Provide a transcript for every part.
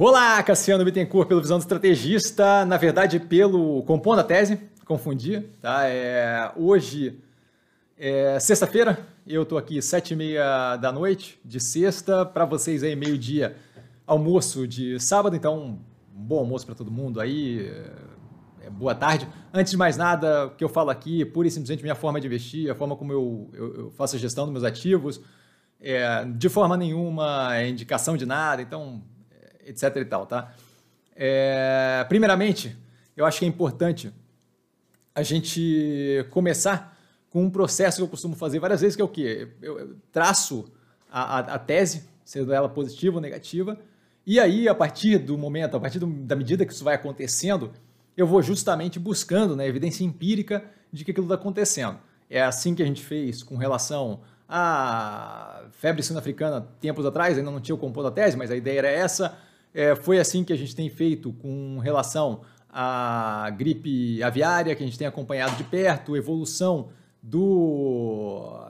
Olá, Cassiano Bittencourt, pelo Visão do Estrategista. Na verdade, pelo Compondo a Tese, confundi. Tá? É, hoje, é sexta-feira, eu estou aqui sete e meia da noite, de sexta, para vocês aí meio-dia, almoço de sábado. Então, um bom almoço para todo mundo aí. É, boa tarde. Antes de mais nada, o que eu falo aqui, pura e simplesmente minha forma de investir, a forma como eu, eu, eu faço a gestão dos meus ativos. É, de forma nenhuma é indicação de nada, então etc e tal, tá? É, primeiramente, eu acho que é importante a gente começar com um processo que eu costumo fazer várias vezes, que é o quê? Eu traço a, a, a tese, sendo ela positiva ou negativa, e aí, a partir do momento, a partir do, da medida que isso vai acontecendo, eu vou justamente buscando né, evidência empírica de que aquilo está acontecendo. É assim que a gente fez com relação à febre sul-africana tempos atrás, ainda não tinha o composto da tese, mas a ideia era essa. É, foi assim que a gente tem feito com relação à gripe aviária, que a gente tem acompanhado de perto, evolução do,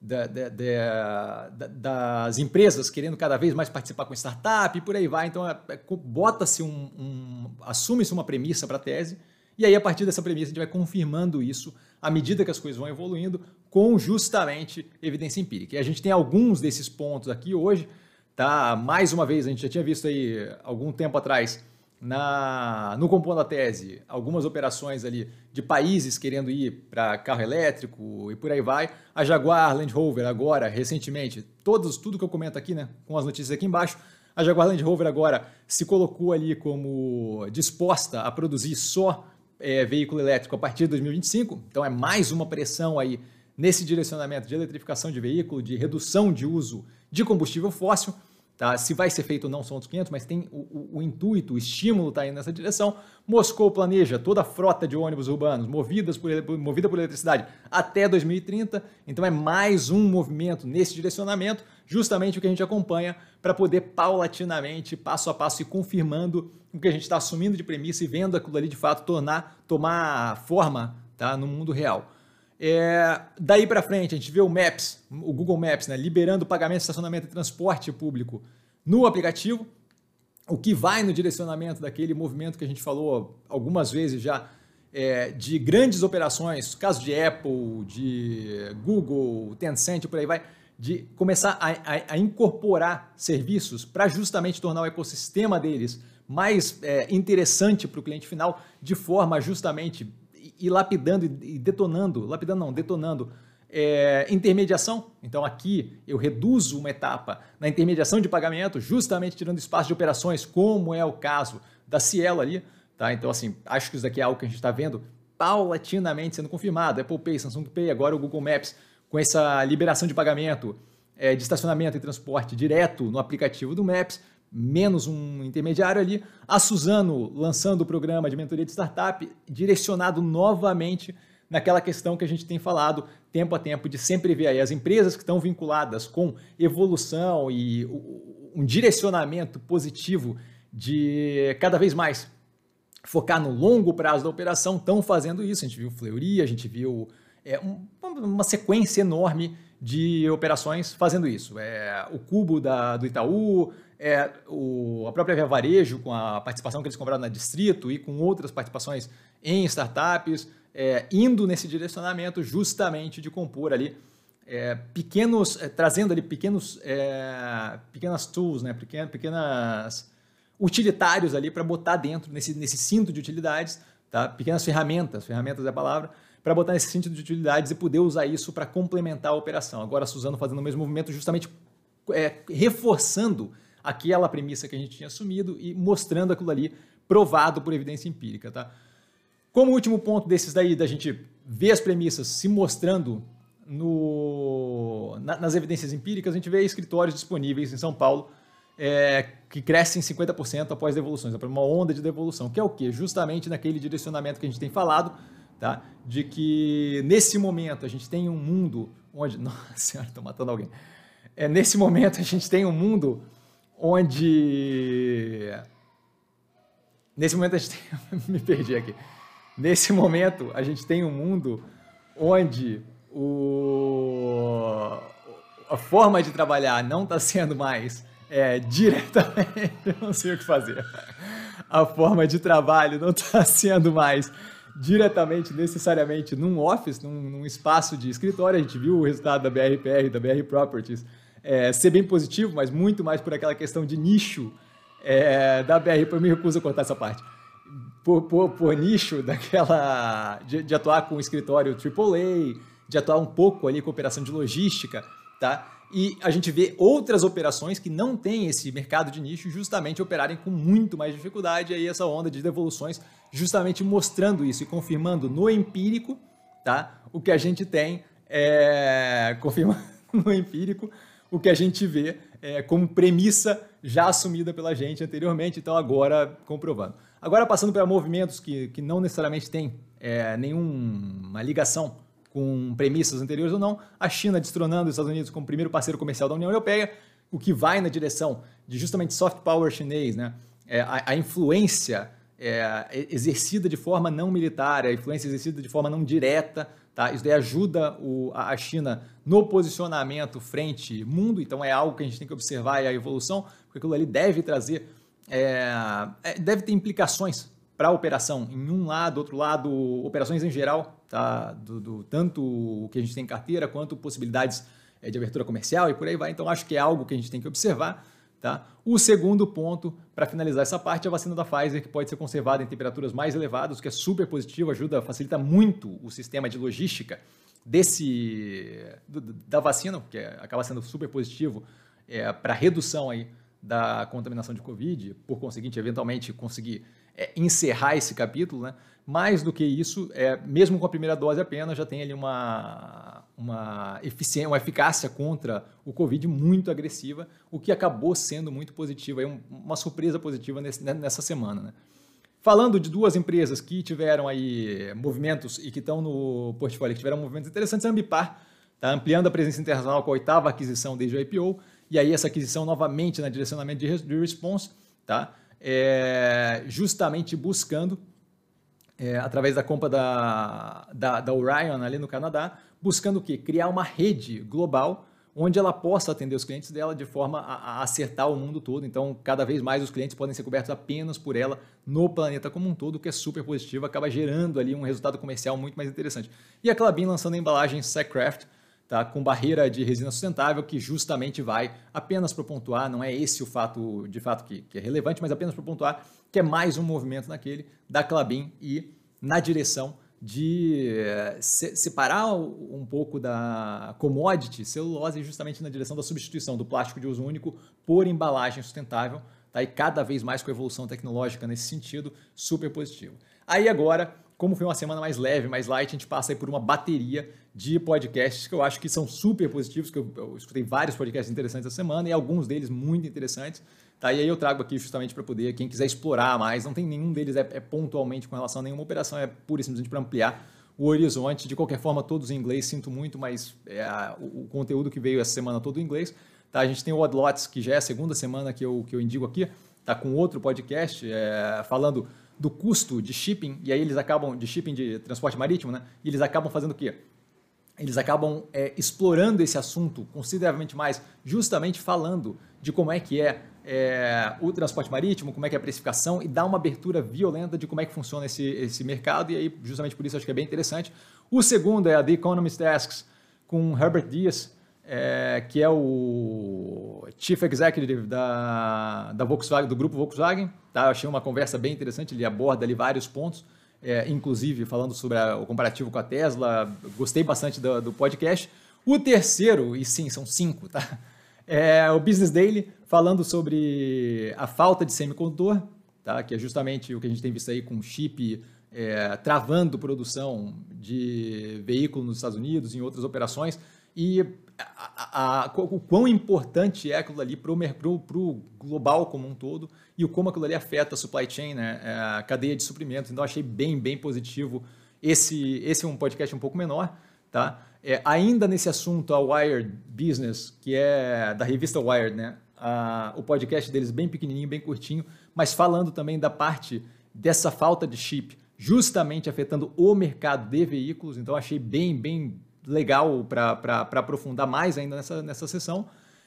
da, da, da, das empresas querendo cada vez mais participar com startup e por aí vai. Então, é, é, bota-se um, um assume-se uma premissa para a tese, e aí, a partir dessa premissa, a gente vai confirmando isso à medida que as coisas vão evoluindo, com justamente evidência empírica. E a gente tem alguns desses pontos aqui hoje Tá? Mais uma vez, a gente já tinha visto aí algum tempo atrás na, no Compondo a Tese algumas operações ali de países querendo ir para carro elétrico e por aí vai. A Jaguar Land Rover agora, recentemente, todos, tudo que eu comento aqui, né, com as notícias aqui embaixo, a Jaguar Land Rover agora se colocou ali como disposta a produzir só é, veículo elétrico a partir de 2025. Então é mais uma pressão aí nesse direcionamento de eletrificação de veículo, de redução de uso de combustível fóssil. Tá? Se vai ser feito ou não são outros 500, mas tem o, o, o intuito, o estímulo está indo nessa direção. Moscou planeja toda a frota de ônibus urbanos movidas por, movida por eletricidade até 2030. Então é mais um movimento nesse direcionamento, justamente o que a gente acompanha para poder paulatinamente, passo a passo, ir confirmando o que a gente está assumindo de premissa e vendo aquilo ali de fato tornar, tomar forma tá, no mundo real. É, daí para frente, a gente vê o Maps, o Google Maps, né, liberando pagamento estacionamento e transporte público no aplicativo, o que vai no direcionamento daquele movimento que a gente falou algumas vezes já, é, de grandes operações, caso de Apple, de Google, Tencent, por aí vai, de começar a, a, a incorporar serviços para justamente tornar o ecossistema deles mais é, interessante para o cliente final, de forma justamente e lapidando e detonando, lapidando não, detonando é, intermediação. Então aqui eu reduzo uma etapa na intermediação de pagamento, justamente tirando espaço de operações, como é o caso da Cielo ali. Tá? Então assim, acho que isso daqui é algo que a gente está vendo paulatinamente sendo confirmado. Apple Pay, Samsung Pay, agora o Google Maps, com essa liberação de pagamento é, de estacionamento e transporte direto no aplicativo do Maps, menos um intermediário ali. A Suzano lançando o programa de mentoria de startup, direcionado novamente naquela questão que a gente tem falado tempo a tempo, de sempre ver aí as empresas que estão vinculadas com evolução e um direcionamento positivo de cada vez mais focar no longo prazo da operação, estão fazendo isso. A gente viu Fleury, a gente viu é, um, uma sequência enorme de operações fazendo isso. É, o Cubo da, do Itaú, é, o, a própria Via Varejo, com a participação que eles compraram na Distrito e com outras participações em startups, é, indo nesse direcionamento justamente de compor ali é, pequenos, é, trazendo ali pequenos, é, pequenas tools, né, pequenas, pequenas utilitários ali para botar dentro nesse, nesse cinto de utilidades, tá? pequenas ferramentas, ferramentas é a palavra, para botar nesse cinto de utilidades e poder usar isso para complementar a operação. Agora a Suzano fazendo o mesmo movimento, justamente é, reforçando aquela premissa que a gente tinha assumido e mostrando aquilo ali provado por evidência empírica. Tá? Como último ponto desses daí, da gente ver as premissas se mostrando no, na, nas evidências empíricas, a gente vê escritórios disponíveis em São Paulo é, que crescem 50% após devoluções, é uma onda de devolução, que é o quê? Justamente naquele direcionamento que a gente tem falado, tá? de que nesse momento a gente tem um mundo onde. Nossa senhora, estou matando alguém. É, nesse momento a gente tem um mundo onde. Nesse momento a gente tem... me perdi aqui. Nesse momento a gente tem um mundo onde o... a forma de trabalhar não está sendo mais é, diretamente, não sei o que fazer. A forma de trabalho não está sendo mais diretamente, necessariamente, num office, num, num, espaço de escritório. A gente viu o resultado da BRPR, da BR Properties, é, ser bem positivo, mas muito mais por aquela questão de nicho é, da BR. Eu me recuso a cortar essa parte. Por, por, por nicho daquela. De, de, atuar com o escritório AAA, de atuar um pouco ali com operação de logística, tá? E a gente vê outras operações que não têm esse mercado de nicho justamente operarem com muito mais dificuldade. Aí essa onda de devoluções justamente mostrando isso e confirmando no empírico, tá? O que a gente tem é confirmando no empírico o que a gente vê é, como premissa já assumida pela gente anteriormente, então agora comprovando. Agora passando para movimentos que, que não necessariamente têm é, nenhuma ligação com premissas anteriores ou não, a China destronando os Estados Unidos como primeiro parceiro comercial da União Europeia, o que vai na direção de justamente soft power chinês, né? É, a, a, influência é, exercida de forma não militar, a influência exercida de forma não direta, tá? Isso daí ajuda o, a China no posicionamento frente mundo, então é algo que a gente tem que observar a evolução, porque aquilo ali deve trazer, é, é deve ter implicações para a operação em um lado, outro lado, operações em geral, tá? Do, do, tanto o que a gente tem em carteira quanto possibilidades é, de abertura comercial e por aí vai. Então acho que é algo que a gente tem que observar. Tá? O segundo ponto, para finalizar essa parte, é a vacina da Pfizer, que pode ser conservada em temperaturas mais elevadas, o que é super positivo, ajuda, facilita muito o sistema de logística desse da vacina, que é, acaba sendo super positivo é, para redução aí da contaminação de Covid, por conseguinte, eventualmente conseguir é, encerrar esse capítulo, né? Mais do que isso, é, mesmo com a primeira dose apenas, já tem ali uma, uma, eficiência, uma eficácia contra o Covid muito agressiva, o que acabou sendo muito positivo, aí uma surpresa positiva nesse, né, nessa semana. Né? Falando de duas empresas que tiveram aí movimentos e que estão no portfólio, que tiveram movimentos interessantes, a Ambipar está ampliando a presença internacional com a oitava aquisição desde o IPO, e aí essa aquisição novamente na direcionamento de, de response, tá? é, justamente buscando, é, através da compra da, da, da, Orion ali no Canadá, buscando o quê? Criar uma rede global onde ela possa atender os clientes dela de forma a, acertar o mundo todo. Então, cada vez mais os clientes podem ser cobertos apenas por ela no planeta como um todo, o que é super positivo, acaba gerando ali um resultado comercial muito mais interessante. E a Clabin lançando a embalagem Sackcraft, tá? com barreira de resina sustentável, que justamente vai apenas para pontuar, não é esse o fato de fato que, que é relevante, mas apenas para pontuar que é mais um movimento naquele da Clabin e na direção de eh, separar um pouco da commodity celulose justamente na direção da substituição do plástico de uso único por embalagem sustentável, tá? e cada vez mais com a evolução tecnológica nesse sentido, super positivo. Aí agora como foi uma semana mais leve, mais light, a gente passa aí por uma bateria de podcasts que eu acho que são super positivos, que eu, eu escutei vários podcasts interessantes essa semana e alguns deles muito interessantes. Tá? E aí eu trago aqui justamente para poder, quem quiser explorar mais, não tem nenhum deles é, é pontualmente com relação a nenhuma operação, é pura e simplesmente para ampliar o horizonte. De qualquer forma, todos em inglês, sinto muito, mas é o, o, conteúdo que veio essa semana todo em inglês. Tá? A gente tem o Oddlots, que já é a segunda semana que eu, que eu indico aqui, tá com outro podcast é, falando do custo de shipping, e aí eles acabam, de shipping de transporte marítimo, né? E eles acabam fazendo o quê? Eles acabam é, explorando esse assunto consideravelmente mais, justamente falando de como é que é, é, o transporte marítimo, como é que é a precificação e dá uma abertura violenta de como é que funciona esse, esse mercado, e aí justamente por isso acho que é bem interessante. O segundo é a The Economist Asks, com Herbert Dias, é, que é o Chief Executive da, da Volkswagen, do grupo Volkswagen. Tá? Eu achei uma conversa bem interessante, ele aborda ali vários pontos, é, inclusive falando sobre a, o comparativo com a Tesla. Gostei bastante do, do, podcast. O terceiro, e sim, são cinco, tá? É o Business Daily, falando sobre a falta de semicondutor, tá? que é justamente o que a gente tem visto aí com chip é, travando produção de veículos nos Estados Unidos em outras operações. E a, a, o quão importante é aquilo ali para o global como um todo e o como aquilo ali afeta a supply chain, né, é, a cadeia de suprimentos. Então, achei bem, bem positivo. Esse, esse é um podcast um pouco menor, tá? É, ainda nesse assunto, a Wired Business, que é da revista Wired, né? A, o podcast deles bem pequenininho, bem curtinho, mas falando também da parte dessa falta de chip, justamente afetando o mercado de veículos. Então, achei bem, bem legal para aprofundar mais ainda nessa, nessa sessão.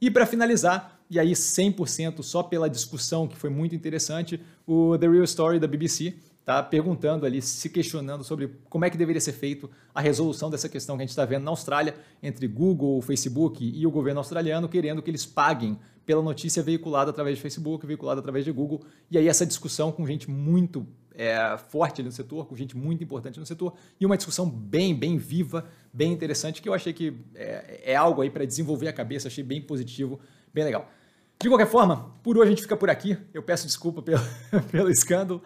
E para finalizar, e aí 100% só pela discussão que foi muito interessante, o The Real Story da BBC, tá perguntando ali, se questionando sobre como é que deveria ser feito a resolução dessa questão que a gente está vendo na Austrália entre Google, Facebook e o governo australiano querendo que eles paguem pela notícia veiculada através de Facebook, veiculada através de Google. E aí essa discussão com gente muito é, forte no setor, com gente muito importante no setor, e uma discussão bem, bem viva, bem interessante, que eu achei que é, é algo aí para desenvolver a cabeça, achei bem positivo, bem legal. De qualquer forma, por hoje a gente fica por aqui. Eu peço desculpa pelo, pelo escândalo.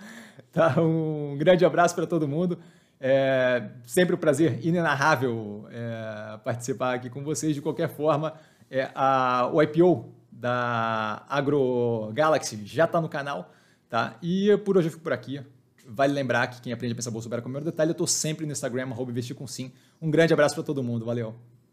Tá? Um grande abraço para todo mundo. É sempre um prazer inenarrável é, participar aqui com vocês. De qualquer forma, é, a, o IPO da Agro Galaxy já está no canal. Tá? E por hoje eu fico por aqui. Vale lembrar que quem aprende a pensar bolsa opera com o meu detalhe. Eu estou sempre no Instagram, arroba investir com sim. Um grande abraço para todo mundo. Valeu!